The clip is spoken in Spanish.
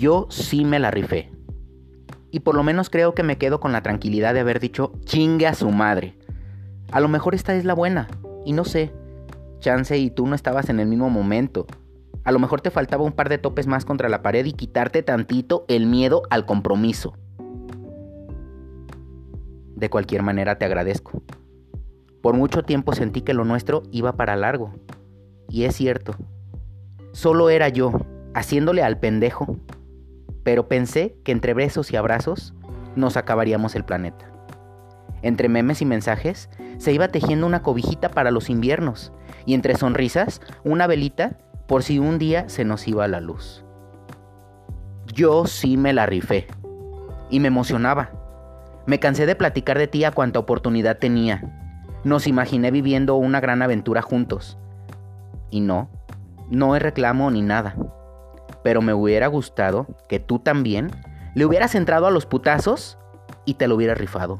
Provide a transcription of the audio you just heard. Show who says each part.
Speaker 1: yo sí me la rifé. Y por lo menos creo que me quedo con la tranquilidad de haber dicho chingue a su madre. A lo mejor esta es la buena, y no sé. Chance y tú no estabas en el mismo momento. A lo mejor te faltaba un par de topes más contra la pared y quitarte tantito el miedo al compromiso. De cualquier manera te agradezco. Por mucho tiempo sentí que lo nuestro iba para largo. Y es cierto. Solo era yo, haciéndole al pendejo. Pero pensé que entre besos y abrazos nos acabaríamos el planeta. Entre memes y mensajes se iba tejiendo una cobijita para los inviernos y entre sonrisas una velita por si un día se nos iba la luz. Yo sí me la rifé y me emocionaba. Me cansé de platicar de ti a cuanta oportunidad tenía. Nos imaginé viviendo una gran aventura juntos. Y no, no es reclamo ni nada. Pero me hubiera gustado que tú también le hubieras entrado a los putazos y te lo hubieras rifado.